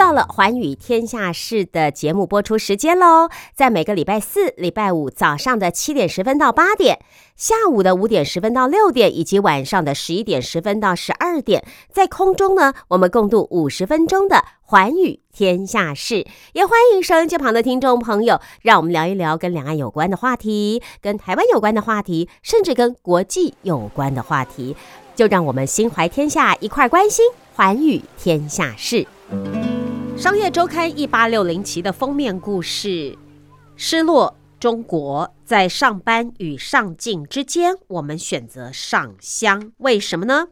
到了《寰宇天下事》的节目播出时间喽！在每个礼拜四、礼拜五早上的七点十分到八点，下午的五点十分到六点，以及晚上的十一点十分到十二点，在空中呢，我们共度五十分钟的《寰宇天下事》。也欢迎收音机旁的听众朋友，让我们聊一聊跟两岸有关的话题，跟台湾有关的话题，甚至跟国际有关的话题。就让我们心怀天下，一块关心《寰宇天下事》。商业周刊一八六零期的封面故事：失落中国在上班与上进之间，我们选择上香。为什么呢？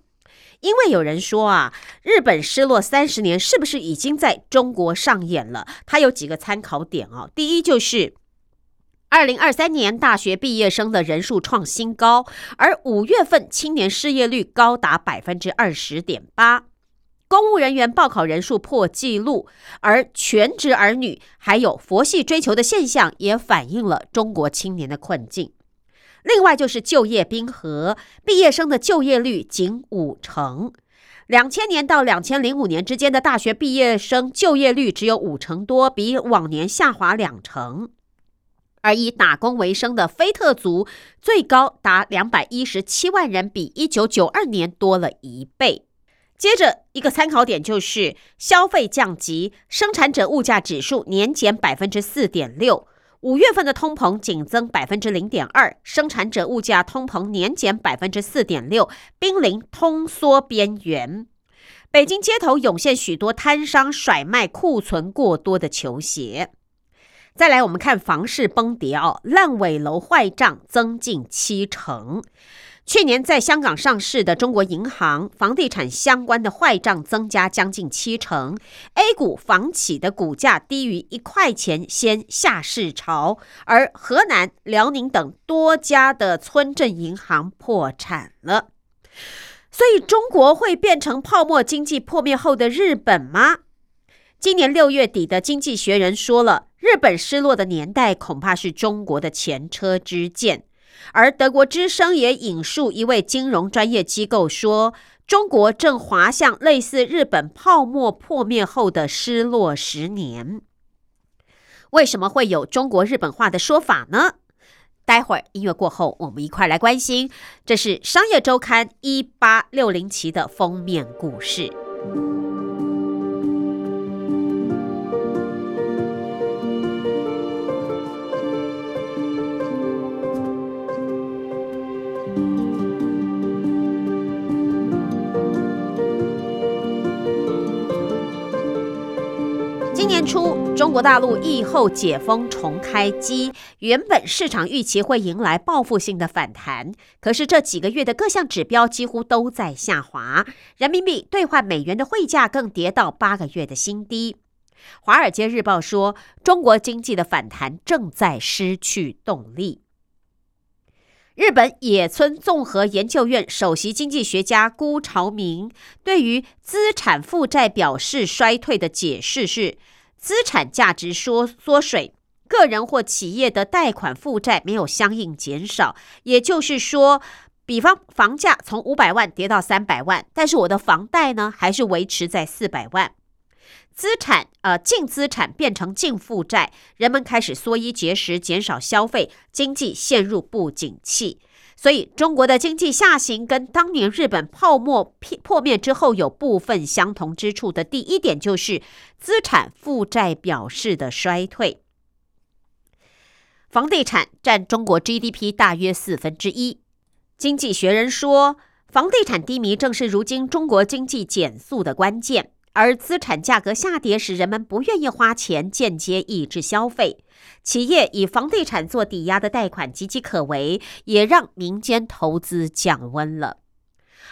因为有人说啊，日本失落三十年，是不是已经在中国上演了？它有几个参考点哦。第一就是二零二三年大学毕业生的人数创新高，而五月份青年失业率高达百分之二十点八。公务人员报考人数破纪录，而全职儿女还有佛系追求的现象，也反映了中国青年的困境。另外就是就业冰河，毕业生的就业率仅五成。两千年到两千零五年之间的大学毕业生就业率只有五成多，比往年下滑两成。而以打工为生的非特族最高达两百一十七万人，比一九九二年多了一倍。接着一个参考点就是消费降级，生产者物价指数年减百分之四点六，五月份的通膨仅增百分之零点二，生产者物价通膨年减百分之四点六，濒临通缩边缘。北京街头涌现许多摊商甩卖库存过多的球鞋。再来，我们看房市崩跌哦，烂尾楼坏账增近七成。去年在香港上市的中国银行房地产相关的坏账增加将近七成，A 股房企的股价低于一块钱先下市潮，而河南、辽宁等多家的村镇银行破产了。所以，中国会变成泡沫经济破灭后的日本吗？今年六月底的《经济学人》说了，日本失落的年代恐怕是中国的前车之鉴。而德国之声也引述一位金融专业机构说：“中国正滑向类似日本泡沫破灭后的失落十年。”为什么会有中国日本化的说法呢？待会儿音乐过后，我们一块来关心。这是《商业周刊》一八六零期的封面故事。年初，中国大陆疫后解封重开机，原本市场预期会迎来报复性的反弹，可是这几个月的各项指标几乎都在下滑，人民币兑换美元的汇价更跌到八个月的新低。华尔街日报说，中国经济的反弹正在失去动力。日本野村综合研究院首席经济学家辜朝明对于资产负债表示衰退的解释是。资产价值缩缩水，个人或企业的贷款负债没有相应减少。也就是说，比方房价从五百万跌到三百万，但是我的房贷呢还是维持在四百万。资产呃净资产变成净负债，人们开始缩衣节食，减少消费，经济陷入不景气。所以，中国的经济下行跟当年日本泡沫破灭之后有部分相同之处的第一点，就是资产负债表示的衰退。房地产占中国 GDP 大约四分之一。经济学人说，房地产低迷正是如今中国经济减速的关键。而资产价格下跌使人们不愿意花钱，间接抑制消费。企业以房地产做抵押的贷款岌岌可危，也让民间投资降温了。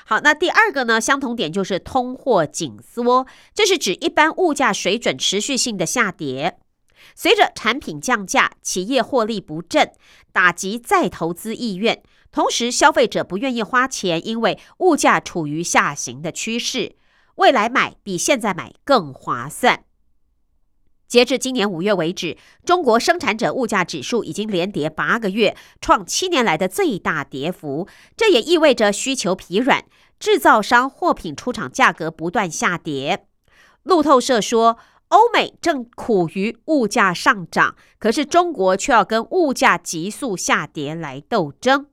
好，那第二个呢？相同点就是通货紧缩，这是指一般物价水准持续性的下跌。随着产品降价，企业获利不振，打击再投资意愿。同时，消费者不愿意花钱，因为物价处于下行的趋势。未来买比现在买更划算。截至今年五月为止，中国生产者物价指数已经连跌八个月，创七年来的最大跌幅。这也意味着需求疲软，制造商货品出厂价格不断下跌。路透社说，欧美正苦于物价上涨，可是中国却要跟物价急速下跌来斗争。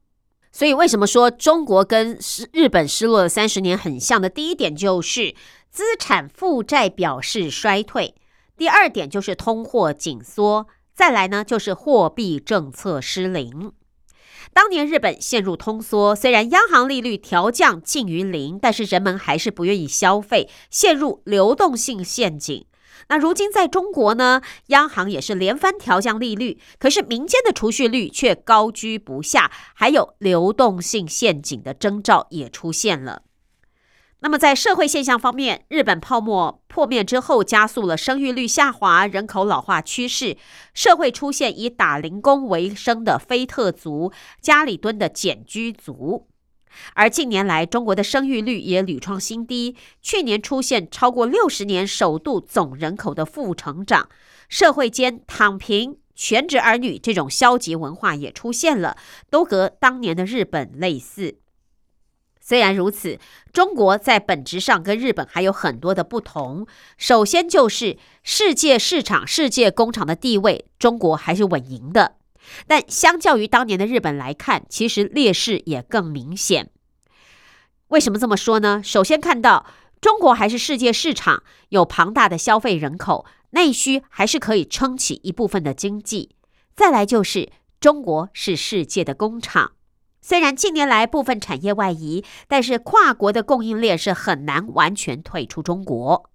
所以，为什么说中国跟日本失落了三十年很像的？第一点就是资产负债表示衰退。第二点就是通货紧缩，再来呢就是货币政策失灵。当年日本陷入通缩，虽然央行利率调降近于零，但是人们还是不愿意消费，陷入流动性陷阱。那如今在中国呢，央行也是连番调降利率，可是民间的储蓄率却高居不下，还有流动性陷阱的征兆也出现了。那么在社会现象方面，日本泡沫破灭之后，加速了生育率下滑、人口老化趋势，社会出现以打零工为生的非特族、家里蹲的简居族。而近年来，中国的生育率也屡创新低，去年出现超过六十年首度总人口的负成长，社会间躺平、全职儿女这种消极文化也出现了，都和当年的日本类似。虽然如此，中国在本质上跟日本还有很多的不同。首先就是世界市场、世界工厂的地位，中国还是稳赢的。但相较于当年的日本来看，其实劣势也更明显。为什么这么说呢？首先看到中国还是世界市场，有庞大的消费人口，内需还是可以撑起一部分的经济。再来就是中国是世界的工厂。虽然近年来部分产业外移，但是跨国的供应链是很难完全退出中国。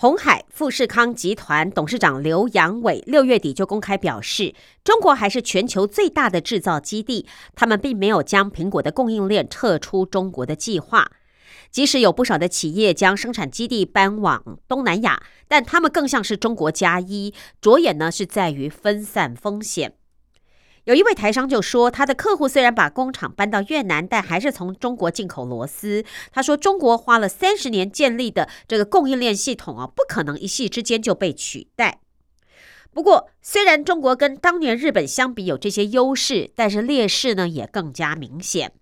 红海富士康集团董事长刘扬伟六月底就公开表示，中国还是全球最大的制造基地，他们并没有将苹果的供应链撤出中国的计划。即使有不少的企业将生产基地搬往东南亚，但他们更像是中国加一，着眼呢是在于分散风险。有一位台商就说，他的客户虽然把工厂搬到越南，但还是从中国进口螺丝。他说，中国花了三十年建立的这个供应链系统啊，不可能一夕之间就被取代。不过，虽然中国跟当年日本相比有这些优势，但是劣势呢也更加明显。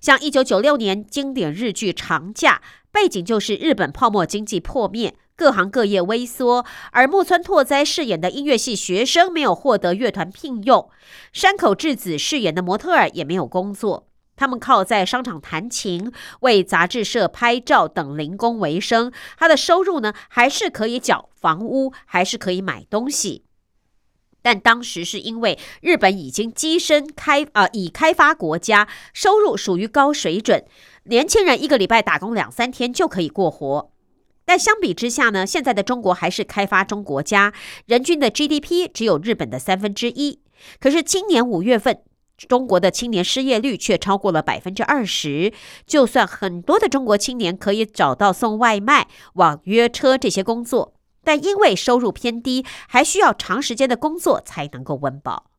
像一九九六年经典日剧《长假》，背景就是日本泡沫经济破灭。各行各业微缩，而木村拓哉饰演的音乐系学生没有获得乐团聘用，山口智子饰演的模特儿也没有工作。他们靠在商场弹琴、为杂志社拍照等零工为生。他的收入呢，还是可以缴房屋，还是可以买东西。但当时是因为日本已经跻身开啊已开发国家，收入属于高水准，年轻人一个礼拜打工两三天就可以过活。但相比之下呢，现在的中国还是开发中国家，人均的 GDP 只有日本的三分之一。可是今年五月份，中国的青年失业率却超过了百分之二十。就算很多的中国青年可以找到送外卖、网约车这些工作，但因为收入偏低，还需要长时间的工作才能够温饱。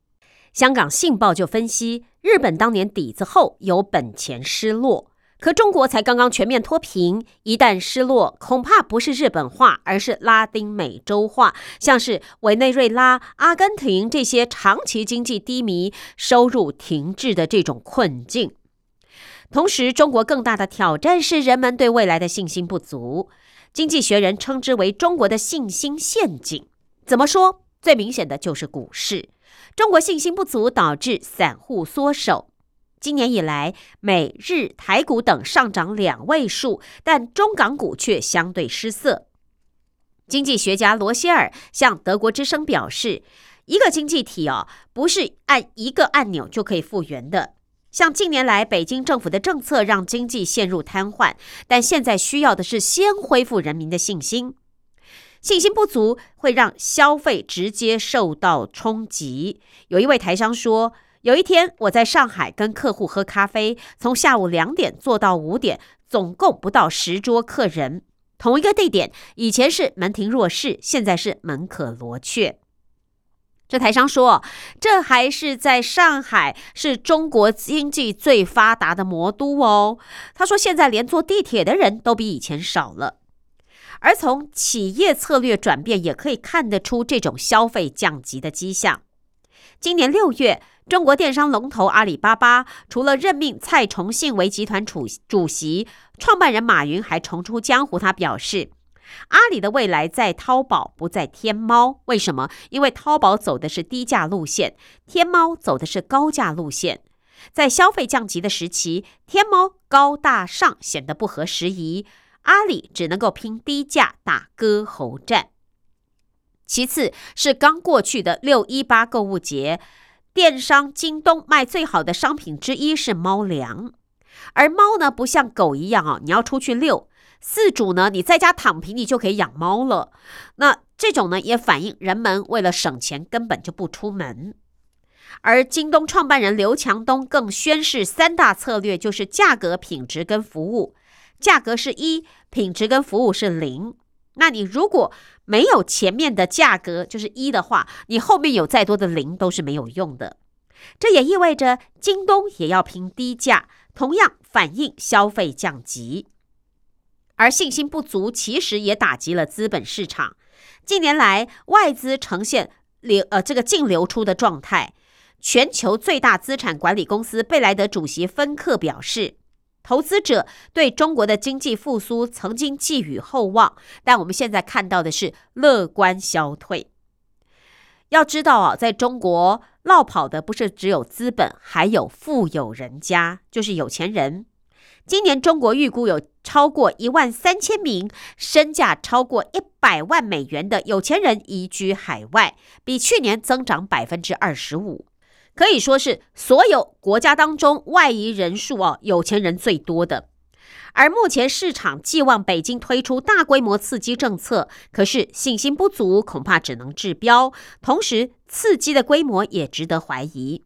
香港信报就分析，日本当年底子厚，有本钱失落。可中国才刚刚全面脱贫，一旦失落，恐怕不是日本化，而是拉丁美洲化，像是委内瑞拉、阿根廷这些长期经济低迷、收入停滞的这种困境。同时，中国更大的挑战是人们对未来的信心不足。经济学人称之为中国的信心陷阱。怎么说？最明显的就是股市，中国信心不足导致散户缩手。今年以来，美日台股等上涨两位数，但中港股却相对失色。经济学家罗歇尔向德国之声表示：“一个经济体哦，不是按一个按钮就可以复原的。像近年来北京政府的政策让经济陷入瘫痪，但现在需要的是先恢复人民的信心。信心不足会让消费直接受到冲击。”有一位台商说。有一天，我在上海跟客户喝咖啡，从下午两点做到五点，总共不到十桌客人。同一个地点，以前是门庭若市，现在是门可罗雀。这台商说：“这还是在上海，是中国经济最发达的魔都哦。”他说：“现在连坐地铁的人都比以前少了。”而从企业策略转变也可以看得出这种消费降级的迹象。今年六月，中国电商龙头阿里巴巴除了任命蔡崇信为集团主主席，创办人马云还重出江湖。他表示，阿里的未来在淘宝，不在天猫。为什么？因为淘宝走的是低价路线，天猫走的是高价路线。在消费降级的时期，天猫高大上显得不合时宜，阿里只能够拼低价打割喉战。其次是刚过去的六一八购物节，电商京东卖最好的商品之一是猫粮，而猫呢不像狗一样啊，你要出去遛，饲主呢你在家躺平，你就可以养猫了。那这种呢也反映人们为了省钱根本就不出门。而京东创办人刘强东更宣示三大策略，就是价格、品质跟服务。价格是一，品质跟服务是零。那你如果没有前面的价格就是一的话，你后面有再多的零都是没有用的。这也意味着京东也要拼低价，同样反映消费降级。而信心不足，其实也打击了资本市场。近年来，外资呈现流呃这个净流出的状态。全球最大资产管理公司贝莱德主席芬克表示。投资者对中国的经济复苏曾经寄予厚望，但我们现在看到的是乐观消退。要知道啊，在中国落跑的不是只有资本，还有富有人家，就是有钱人。今年中国预估有超过一万三千名身价超过一百万美元的有钱人移居海外，比去年增长百分之二十五。可以说是所有国家当中外移人数哦，有钱人最多的。而目前市场寄望北京推出大规模刺激政策，可是信心不足，恐怕只能治标。同时，刺激的规模也值得怀疑。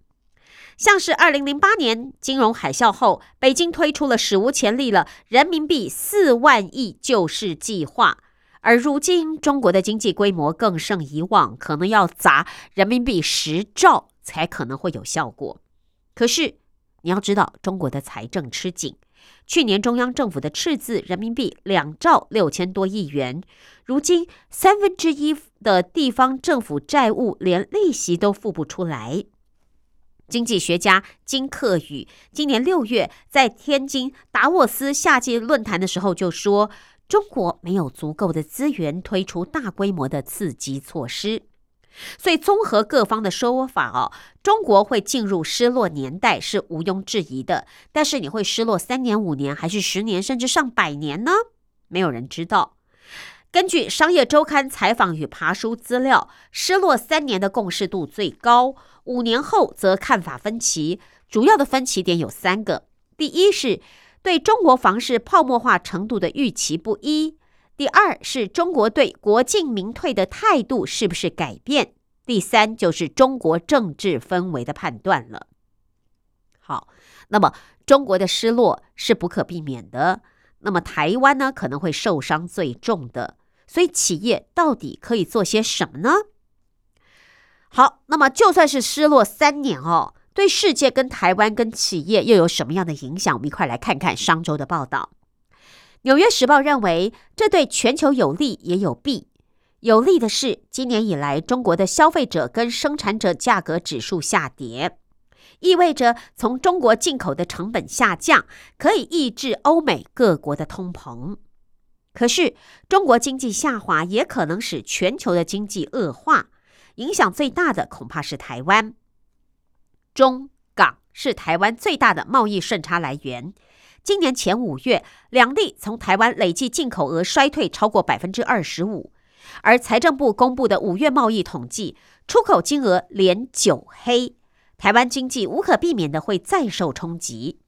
像是二零零八年金融海啸后，北京推出了史无前例了人民币四万亿救市计划，而如今中国的经济规模更胜以往，可能要砸人民币十兆。才可能会有效果。可是你要知道，中国的财政吃紧，去年中央政府的赤字人民币两兆六千多亿元，如今三分之一的地方政府债务连利息都付不出来。经济学家金克宇今年六月在天津达沃斯夏季论坛的时候就说，中国没有足够的资源推出大规模的刺激措施。所以，综合各方的说法哦，中国会进入失落年代是毋庸置疑的。但是，你会失落三年、五年，还是十年，甚至上百年呢？没有人知道。根据商业周刊采访与爬书资料，失落三年的共识度最高，五年后则看法分歧。主要的分歧点有三个：第一是对中国房市泡沫化程度的预期不一。第二是中国对国进民退的态度是不是改变？第三就是中国政治氛围的判断了。好，那么中国的失落是不可避免的，那么台湾呢可能会受伤最重的，所以企业到底可以做些什么呢？好，那么就算是失落三年哦，对世界跟台湾跟企业又有什么样的影响？我们一块来看看商周的报道。《纽约时报》认为，这对全球有利也有弊。有利的是，今年以来中国的消费者跟生产者价格指数下跌，意味着从中国进口的成本下降，可以抑制欧美各国的通膨。可是，中国经济下滑也可能使全球的经济恶化，影响最大的恐怕是台湾。中港是台湾最大的贸易顺差来源。今年前五月，两地从台湾累计进口额衰退超过百分之二十五，而财政部公布的五月贸易统计，出口金额连九黑，台湾经济无可避免的会再受冲击。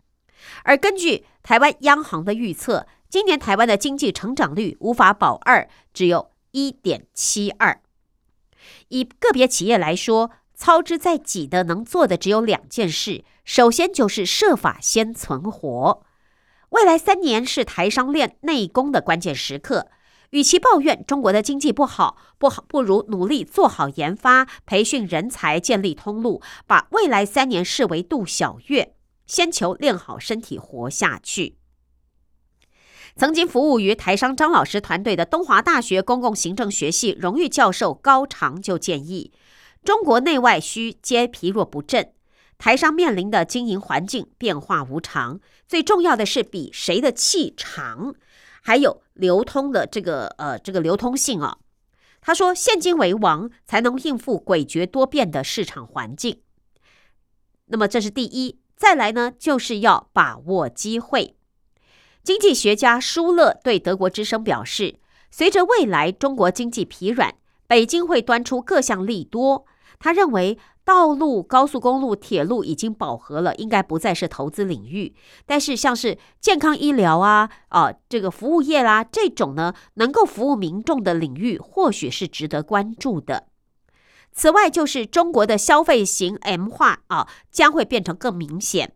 而根据台湾央行的预测，今年台湾的经济成长率无法保二，只有一点七二。以个别企业来说，操之在己的能做的只有两件事，首先就是设法先存活。未来三年是台商练内功的关键时刻，与其抱怨中国的经济不好，不好不如努力做好研发、培训人才、建立通路，把未来三年视为度小月，先求练好身体活下去。曾经服务于台商张老师团队的东华大学公共行政学系荣誉教授高长就建议，中国内外需皆疲弱不振，台商面临的经营环境变化无常，最重要的是比谁的气长，还有流通的这个呃这个流通性啊。他说，现金为王，才能应付诡谲多变的市场环境。那么这是第一，再来呢，就是要把握机会。经济学家舒勒对德国之声表示，随着未来中国经济疲软，北京会端出各项利多。他认为，道路、高速公路、铁路已经饱和了，应该不再是投资领域。但是，像是健康医疗啊、啊这个服务业啦这种呢，能够服务民众的领域，或许是值得关注的。此外，就是中国的消费型 M 化啊，将会变成更明显。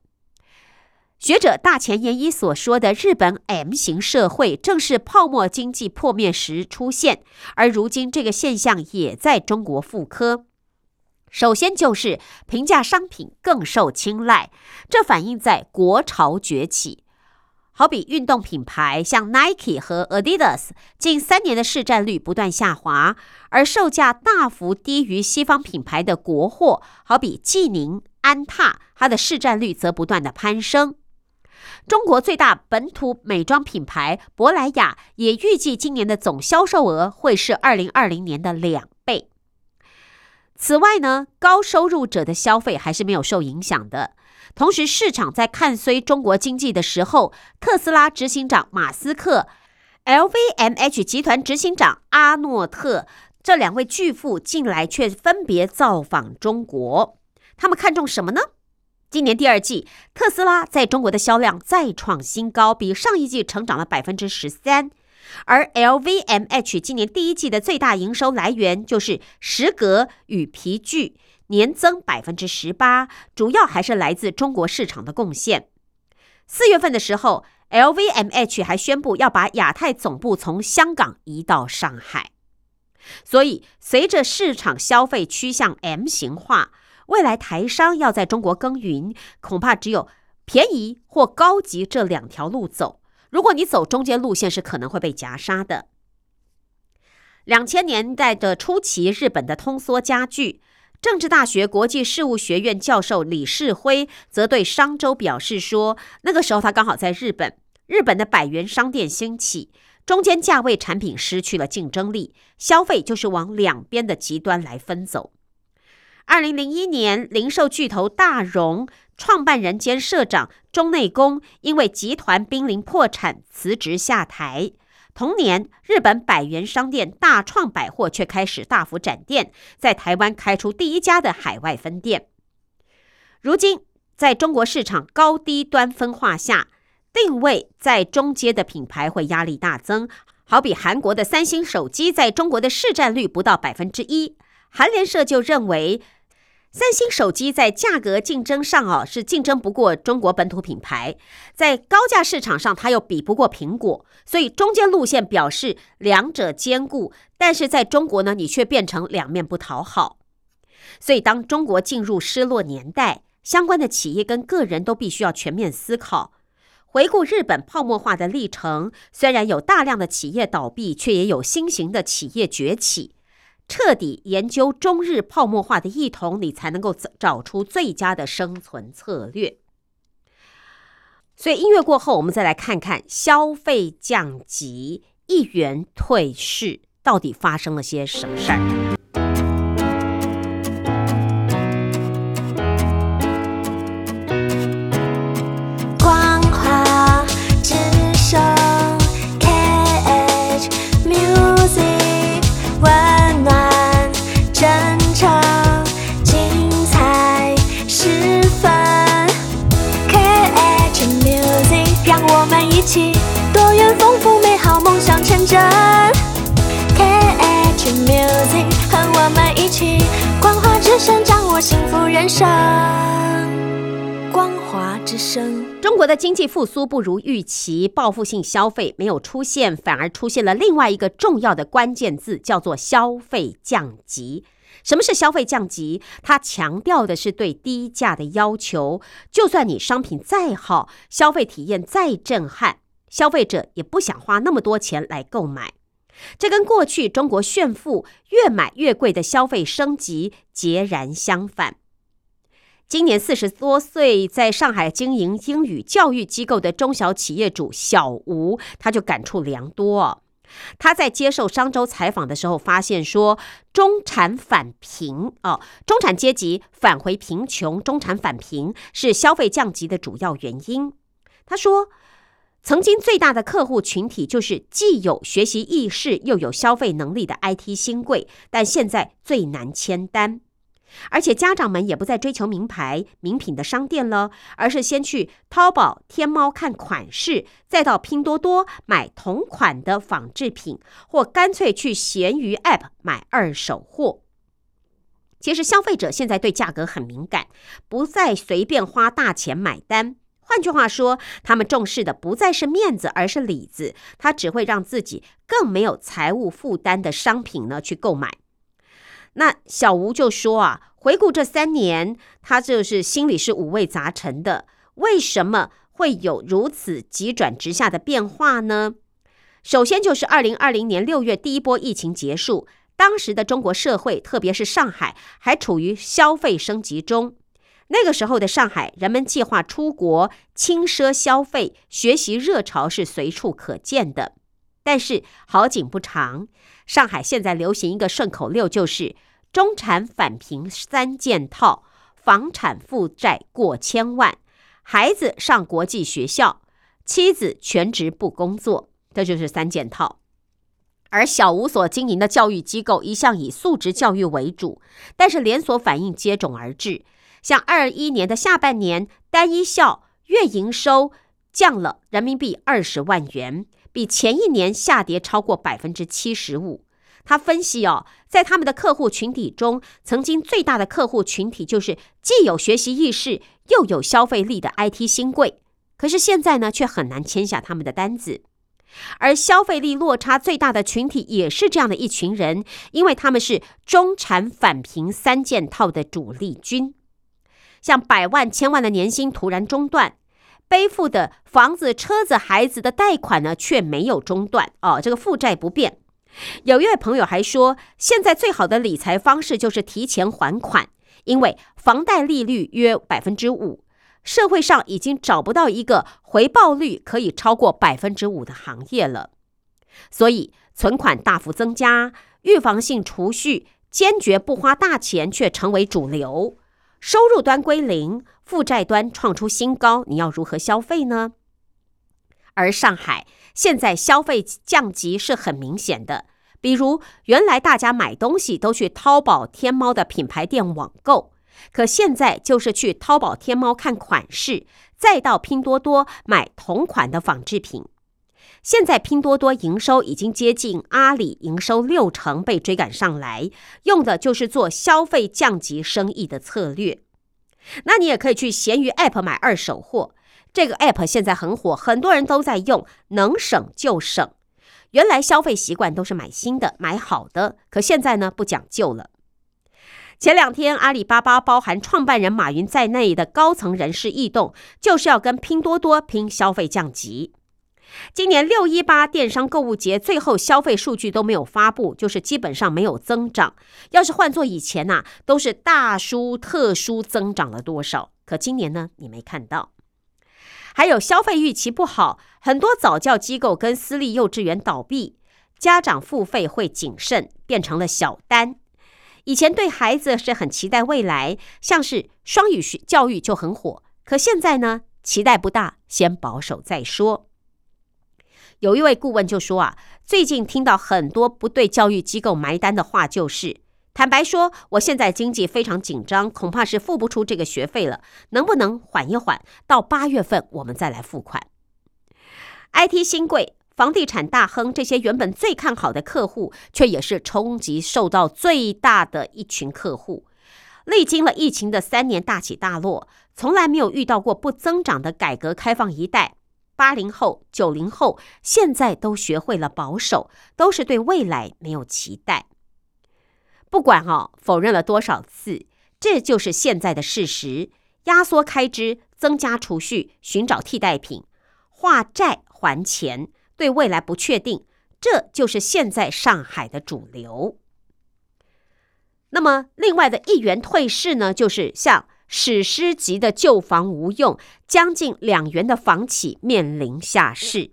学者大前研一所说的日本 M 型社会，正是泡沫经济破灭时出现，而如今这个现象也在中国复刻。首先就是平价商品更受青睐，这反映在国潮崛起。好比运动品牌像 Nike 和 Adidas，近三年的市占率不断下滑，而售价大幅低于西方品牌的国货，好比济宁、安踏，它的市占率则不断的攀升。中国最大本土美妆品牌珀莱雅也预计今年的总销售额会是二零二零年的两。此外呢，高收入者的消费还是没有受影响的。同时，市场在看衰中国经济的时候，特斯拉执行长马斯克、LVMH 集团执行长阿诺特这两位巨富近来却分别造访中国。他们看中什么呢？今年第二季，特斯拉在中国的销量再创新高，比上一季成长了百分之十三。而 LVMH 今年第一季的最大营收来源就是食革与皮具，年增百分之十八，主要还是来自中国市场的贡献。四月份的时候，LVMH 还宣布要把亚太总部从香港移到上海。所以，随着市场消费趋向 M 型化。未来台商要在中国耕耘，恐怕只有便宜或高级这两条路走。如果你走中间路线，是可能会被夹杀的。两千年代的初期，日本的通缩加剧，政治大学国际事务学院教授李世辉则对商周表示说，那个时候他刚好在日本，日本的百元商店兴起，中间价位产品失去了竞争力，消费就是往两边的极端来分走。二零零一年，零售巨头大荣创办人兼社长中内功因为集团濒临破产辞职下台。同年，日本百元商店大创百货却开始大幅展店，在台湾开出第一家的海外分店。如今，在中国市场高低端分化下，定位在中阶的品牌会压力大增。好比韩国的三星手机在中国的市占率不到百分之一，韩联社就认为。三星手机在价格竞争上啊，是竞争不过中国本土品牌，在高价市场上，它又比不过苹果，所以中间路线表示两者兼顾，但是在中国呢，你却变成两面不讨好。所以当中国进入失落年代，相关的企业跟个人都必须要全面思考。回顾日本泡沫化的历程，虽然有大量的企业倒闭，却也有新型的企业崛起。彻底研究中日泡沫化的异同，你才能够找出最佳的生存策略。所以音乐过后，我们再来看看消费降级、一元退市到底发生了些什么事儿。幸福人生。光华之声。中国的经济复苏不如预期，报复性消费没有出现，反而出现了另外一个重要的关键字，叫做消费降级。什么是消费降级？它强调的是对低价的要求。就算你商品再好，消费体验再震撼，消费者也不想花那么多钱来购买。这跟过去中国炫富、越买越贵的消费升级截然相反。今年四十多岁，在上海经营英语教育机构的中小企业主小吴，他就感触良多。他在接受商周采访的时候发现说，中产返贫哦，中产阶级返回贫穷，中产返贫是消费降级的主要原因。他说。曾经最大的客户群体就是既有学习意识又有消费能力的 IT 新贵，但现在最难签单，而且家长们也不再追求名牌名品的商店了，而是先去淘宝、天猫看款式，再到拼多多买同款的仿制品，或干脆去闲鱼 App 买二手货。其实消费者现在对价格很敏感，不再随便花大钱买单。换句话说，他们重视的不再是面子，而是里子。他只会让自己更没有财务负担的商品呢去购买。那小吴就说啊，回顾这三年，他就是心里是五味杂陈的。为什么会有如此急转直下的变化呢？首先就是二零二零年六月第一波疫情结束，当时的中国社会，特别是上海，还处于消费升级中。那个时候的上海，人们计划出国、轻奢消费、学习热潮是随处可见的。但是好景不长，上海现在流行一个顺口溜，就是“中产返贫三件套，房产负债过千万，孩子上国际学校，妻子全职不工作”，这就是三件套。而小吴所经营的教育机构一向以素质教育为主，但是连锁反应接踵而至。像二一年的下半年，单一校月营收降了人民币二十万元，比前一年下跌超过百分之七十五。他分析哦，在他们的客户群体中，曾经最大的客户群体就是既有学习意识又有消费力的 IT 新贵，可是现在呢，却很难签下他们的单子。而消费力落差最大的群体也是这样的一群人，因为他们是中产返贫三件套的主力军。像百万、千万的年薪突然中断，背负的房子、车子、孩子的贷款呢，却没有中断哦，这个负债不变。有一位朋友还说，现在最好的理财方式就是提前还款，因为房贷利率约百分之五，社会上已经找不到一个回报率可以超过百分之五的行业了。所以，存款大幅增加，预防性储蓄，坚决不花大钱，却成为主流。收入端归零，负债端创出新高，你要如何消费呢？而上海现在消费降级是很明显的，比如原来大家买东西都去淘宝、天猫的品牌店网购，可现在就是去淘宝、天猫看款式，再到拼多多买同款的仿制品。现在拼多多营收已经接近阿里营收六成，被追赶上来，用的就是做消费降级生意的策略。那你也可以去闲鱼 App 买二手货，这个 App 现在很火，很多人都在用，能省就省。原来消费习惯都是买新的、买好的，可现在呢不讲究了。前两天阿里巴巴包含创办人马云在内的高层人士异动，就是要跟拼多多拼消费降级。今年六一八电商购物节最后消费数据都没有发布，就是基本上没有增长。要是换做以前呐，都是大输特输，增长了多少？可今年呢，你没看到。还有消费预期不好，很多早教机构跟私立幼稚园倒闭，家长付费会谨慎，变成了小单。以前对孩子是很期待未来，像是双语学教育就很火，可现在呢，期待不大，先保守再说。有一位顾问就说啊，最近听到很多不对教育机构埋单的话，就是坦白说，我现在经济非常紧张，恐怕是付不出这个学费了，能不能缓一缓，到八月份我们再来付款？IT 新贵、房地产大亨这些原本最看好的客户，却也是冲击受到最大的一群客户。历经了疫情的三年大起大落，从来没有遇到过不增长的改革开放一代。八零后、九零后现在都学会了保守，都是对未来没有期待。不管哦，否认了多少次，这就是现在的事实。压缩开支，增加储蓄，寻找替代品，化债还钱，对未来不确定，这就是现在上海的主流。那么，另外的一元退市呢，就是像史诗级的旧房无用，将近两元的房企面临下市。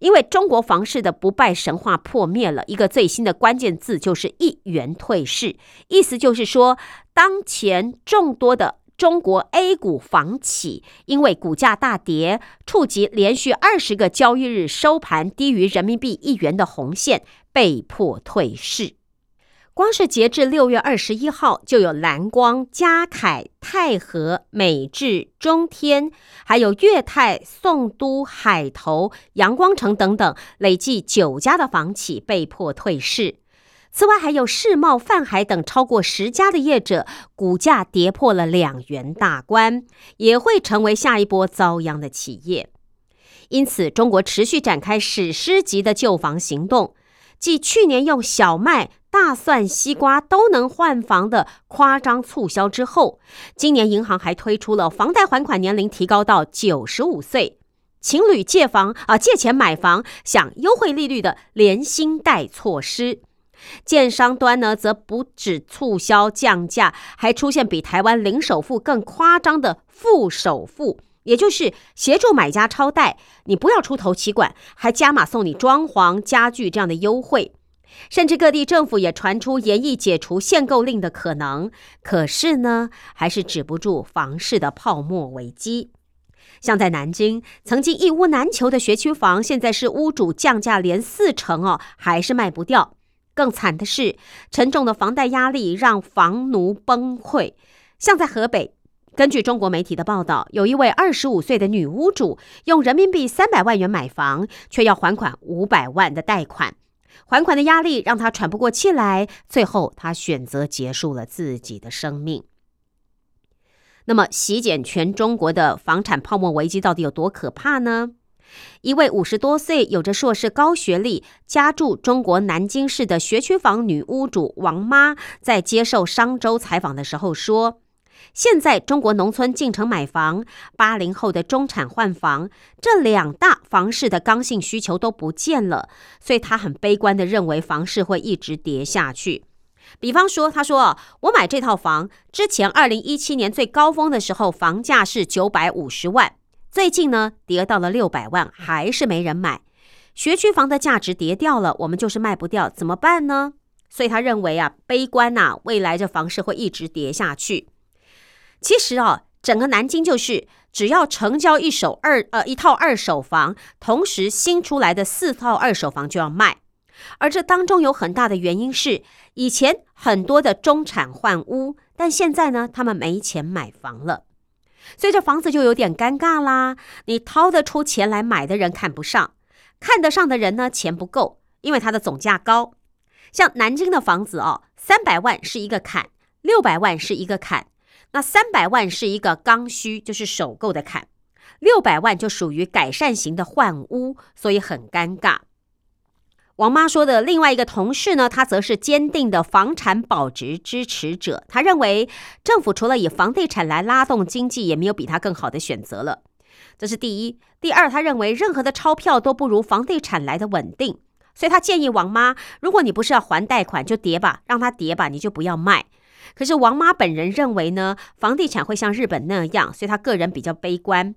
因为中国房市的不败神话破灭了，一个最新的关键字就是一元退市，意思就是说，当前众多的中国 A 股房企因为股价大跌，触及连续二十个交易日收盘低于人民币一元的红线，被迫退市。光是截至六月二十一号，就有蓝光、嘉凯、泰和、美智、中天，还有粤泰、宋都、海投、阳光城等等，累计九家的房企被迫退市。此外，还有世茂、泛海等超过十家的业者，股价跌破了两元大关，也会成为下一波遭殃的企业。因此，中国持续展开史诗级的救房行动，继去年用小麦。大蒜、西瓜都能换房的夸张促销之后，今年银行还推出了房贷还款年龄提高到九十五岁，情侣借房啊借钱买房享优惠利率的连新贷措施。建商端呢，则不止促销降价，还出现比台湾零首付更夸张的负首付，也就是协助买家超贷，你不要出头期管，还加码送你装潢家具这样的优惠。甚至各地政府也传出严议解除限购令的可能，可是呢，还是止不住房市的泡沫危机。像在南京，曾经一屋难求的学区房，现在是屋主降价连四成哦，还是卖不掉。更惨的是，沉重的房贷压力让房奴崩溃。像在河北，根据中国媒体的报道，有一位二十五岁的女屋主，用人民币三百万元买房，却要还款五百万的贷款。还款的压力让他喘不过气来，最后他选择结束了自己的生命。那么，席卷全中国的房产泡沫危机到底有多可怕呢？一位五十多岁、有着硕士高学历、家住中国南京市的学区房女屋主王妈，在接受商周采访的时候说。现在中国农村进城买房，八零后的中产换房，这两大房市的刚性需求都不见了，所以他很悲观的认为房市会一直跌下去。比方说，他说：“我买这套房之前，二零一七年最高峰的时候，房价是九百五十万，最近呢跌到了六百万，还是没人买。学区房的价值跌掉了，我们就是卖不掉，怎么办呢？所以他认为啊，悲观呐，未来这房市会一直跌下去。”其实啊，整个南京就是只要成交一手二呃一套二手房，同时新出来的四套二手房就要卖，而这当中有很大的原因是，以前很多的中产换屋，但现在呢，他们没钱买房了，所以这房子就有点尴尬啦。你掏得出钱来买的人看不上，看得上的人呢，钱不够，因为它的总价高。像南京的房子哦，三百万是一个坎，六百万是一个坎。那三百万是一个刚需，就是首购的坎；六百万就属于改善型的换屋，所以很尴尬。王妈说的另外一个同事呢，他则是坚定的房产保值支持者。他认为政府除了以房地产来拉动经济，也没有比他更好的选择了。这是第一。第二，他认为任何的钞票都不如房地产来的稳定，所以他建议王妈，如果你不是要还贷款，就跌吧，让他跌吧，你就不要卖。可是王妈本人认为呢，房地产会像日本那样，所以她个人比较悲观。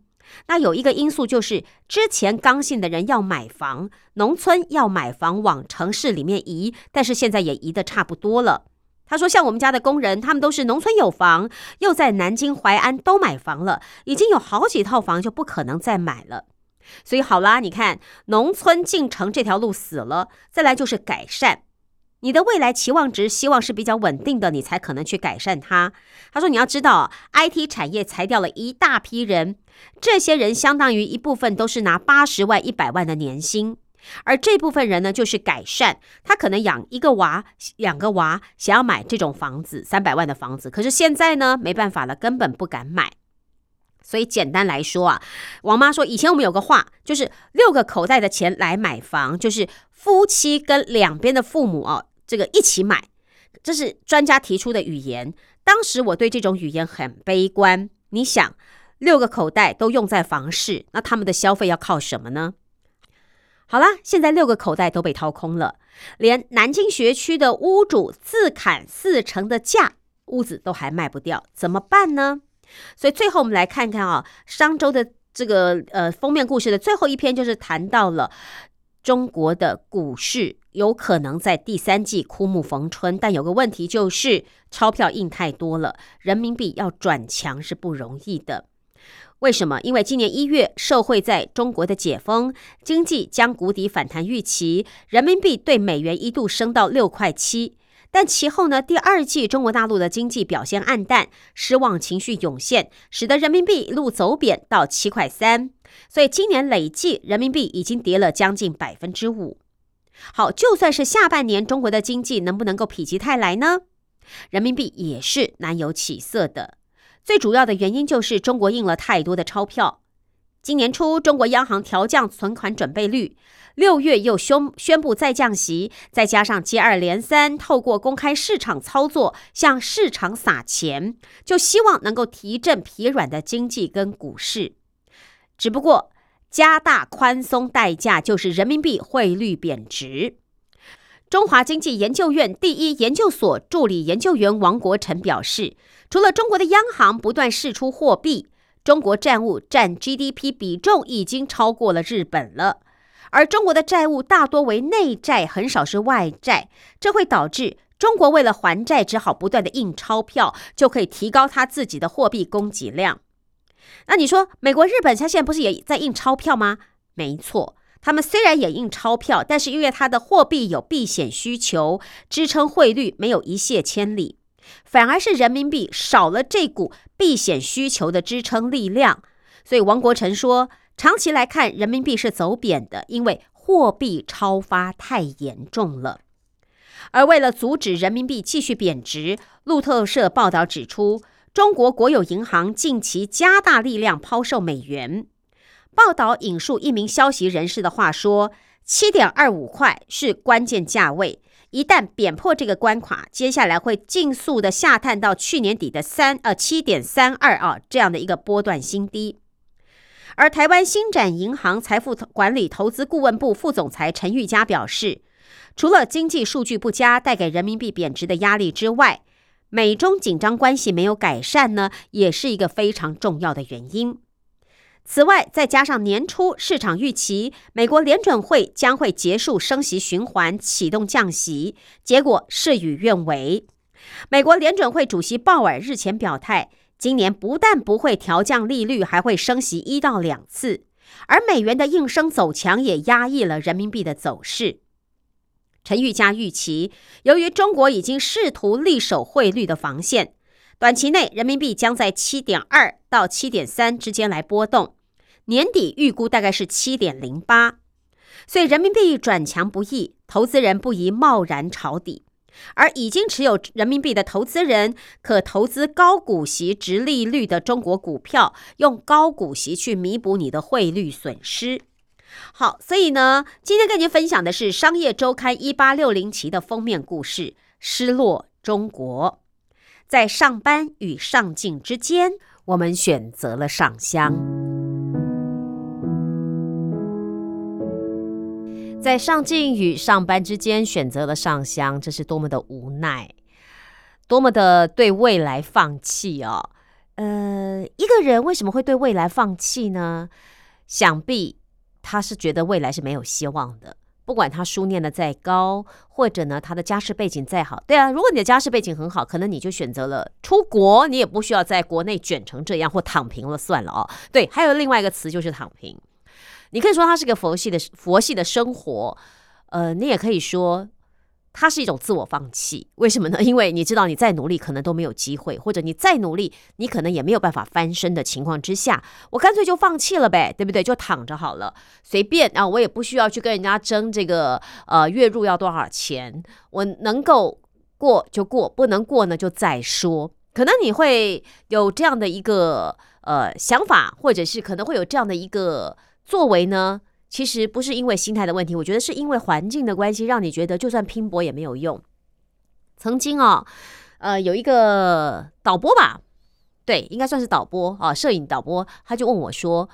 那有一个因素就是，之前刚性的人要买房，农村要买房往城市里面移，但是现在也移的差不多了。他说，像我们家的工人，他们都是农村有房，又在南京淮安都买房了，已经有好几套房，就不可能再买了。所以好啦，你看农村进城这条路死了，再来就是改善。你的未来期望值希望是比较稳定的，你才可能去改善它。他说：“你要知道，IT 产业裁掉了一大批人，这些人相当于一部分都是拿八十万、一百万的年薪，而这部分人呢，就是改善。他可能养一个娃、两个娃，想要买这种房子，三百万的房子。可是现在呢，没办法了，根本不敢买。所以简单来说啊，王妈说，以前我们有个话，就是六个口袋的钱来买房，就是夫妻跟两边的父母哦。”这个一起买，这是专家提出的语言。当时我对这种语言很悲观。你想，六个口袋都用在房市，那他们的消费要靠什么呢？好啦，现在六个口袋都被掏空了，连南京学区的屋主自砍四成的价，屋子都还卖不掉，怎么办呢？所以最后我们来看看啊，商周的这个呃封面故事的最后一篇，就是谈到了中国的股市有可能在第三季枯木逢春，但有个问题就是钞票印太多了，人民币要转强是不容易的。为什么？因为今年一月，社会在中国的解封，经济将谷底反弹预期，人民币对美元一度升到六块七。但其后呢，第二季中国大陆的经济表现暗淡，失望情绪涌现，使得人民币一路走贬到七块三。所以今年累计人民币已经跌了将近百分之五。好，就算是下半年中国的经济能不能够否极泰来呢？人民币也是难有起色的。最主要的原因就是中国印了太多的钞票。今年初，中国央行调降存款准备率，六月又宣宣布再降息，再加上接二连三透过公开市场操作向市场撒钱，就希望能够提振疲软的经济跟股市。只不过，加大宽松代价就是人民币汇率贬值。中华经济研究院第一研究所助理研究员王国成表示。除了中国的央行不断释出货币，中国债务占 GDP 比重已经超过了日本了。而中国的债务大多为内债，很少是外债，这会导致中国为了还债，只好不断的印钞票，就可以提高它自己的货币供给量。那你说，美国、日本它现在不是也在印钞票吗？没错，他们虽然也印钞票，但是因为它的货币有避险需求，支撑汇率没有一泻千里。反而是人民币少了这股避险需求的支撑力量，所以王国成说，长期来看人民币是走贬的，因为货币超发太严重了。而为了阻止人民币继续贬值，路透社报道指出，中国国有银行近期加大力量抛售美元。报道引述一名消息人士的话说，七点二五块是关键价位。一旦贬破这个关卡，接下来会尽速的下探到去年底的三呃七点三二啊这样的一个波段新低。而台湾新展银行财富管理投资顾问部副总裁陈玉佳表示，除了经济数据不佳带给人民币贬值的压力之外，美中紧张关系没有改善呢，也是一个非常重要的原因。此外，再加上年初市场预期美国联准会将会结束升息循环，启动降息，结果事与愿违。美国联准会主席鲍尔日前表态，今年不但不会调降利率，还会升息一到两次。而美元的应声走强也压抑了人民币的走势。陈玉佳预期，由于中国已经试图力守汇率的防线。短期内，人民币将在七点二到七点三之间来波动，年底预估大概是七点零八，所以人民币转强不易，投资人不宜贸然抄底。而已经持有人民币的投资人，可投资高股息、直利率的中国股票，用高股息去弥补你的汇率损失。好，所以呢，今天跟您分享的是《商业周刊》一八六零期的封面故事：失落中国。在上班与上进之间，我们选择了上香。在上进与上班之间选择了上香，这是多么的无奈，多么的对未来放弃哦。呃，一个人为什么会对未来放弃呢？想必他是觉得未来是没有希望的。不管他书念的再高，或者呢他的家世背景再好，对啊，如果你的家世背景很好，可能你就选择了出国，你也不需要在国内卷成这样或躺平了算了哦。对，还有另外一个词就是躺平，你可以说它是个佛系的佛系的生活，呃，你也可以说。它是一种自我放弃，为什么呢？因为你知道，你再努力可能都没有机会，或者你再努力，你可能也没有办法翻身的情况之下，我干脆就放弃了呗，对不对？就躺着好了，随便啊，我也不需要去跟人家争这个呃月入要多少钱，我能够过就过，不能过呢就再说。可能你会有这样的一个呃想法，或者是可能会有这样的一个作为呢？其实不是因为心态的问题，我觉得是因为环境的关系，让你觉得就算拼搏也没有用。曾经啊，呃，有一个导播吧，对，应该算是导播啊，摄影导播，他就问我说：“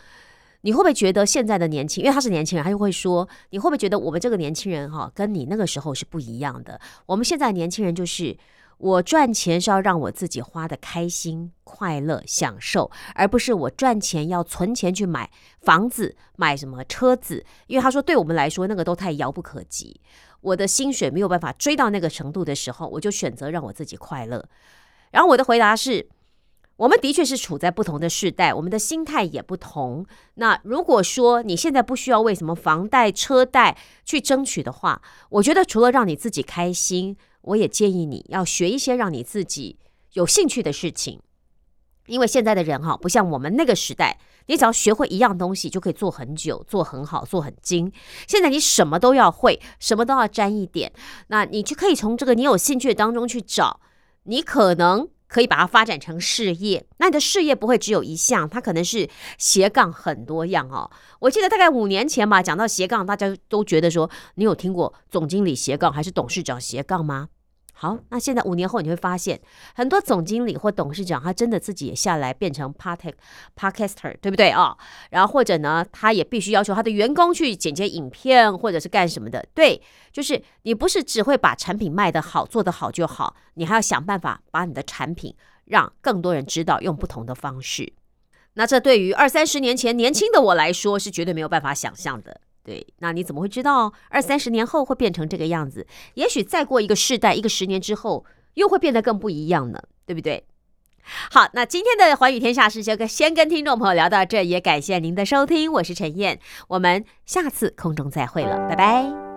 你会不会觉得现在的年轻，因为他是年轻人，他就会说，你会不会觉得我们这个年轻人哈，跟你那个时候是不一样的？我们现在年轻人就是。”我赚钱是要让我自己花的开心、快乐、享受，而不是我赚钱要存钱去买房子、买什么车子。因为他说，对我们来说，那个都太遥不可及。我的薪水没有办法追到那个程度的时候，我就选择让我自己快乐。然后我的回答是：我们的确是处在不同的时代，我们的心态也不同。那如果说你现在不需要为什么房贷、车贷去争取的话，我觉得除了让你自己开心。我也建议你要学一些让你自己有兴趣的事情，因为现在的人哈，不像我们那个时代，你只要学会一样东西就可以做很久、做很好、做很精。现在你什么都要会，什么都要沾一点，那你就可以从这个你有兴趣当中去找，你可能可以把它发展成事业。那你的事业不会只有一项，它可能是斜杠很多样哦。我记得大概五年前吧，讲到斜杠，大家都觉得说，你有听过总经理斜杠还是董事长斜杠吗？好，那现在五年后你会发现，很多总经理或董事长，他真的自己也下来变成 part podcaster，对不对啊？然后或者呢，他也必须要求他的员工去剪接影片，或者是干什么的。对，就是你不是只会把产品卖得好，做得好就好，你还要想办法把你的产品让更多人知道，用不同的方式。那这对于二三十年前年轻的我来说，是绝对没有办法想象的。对，那你怎么会知道二三十年后会变成这个样子？也许再过一个世代，一个十年之后，又会变得更不一样呢，对不对？好，那今天的寰宇天下事就跟先跟听众朋友聊到这，也感谢您的收听，我是陈燕，我们下次空中再会了，拜拜。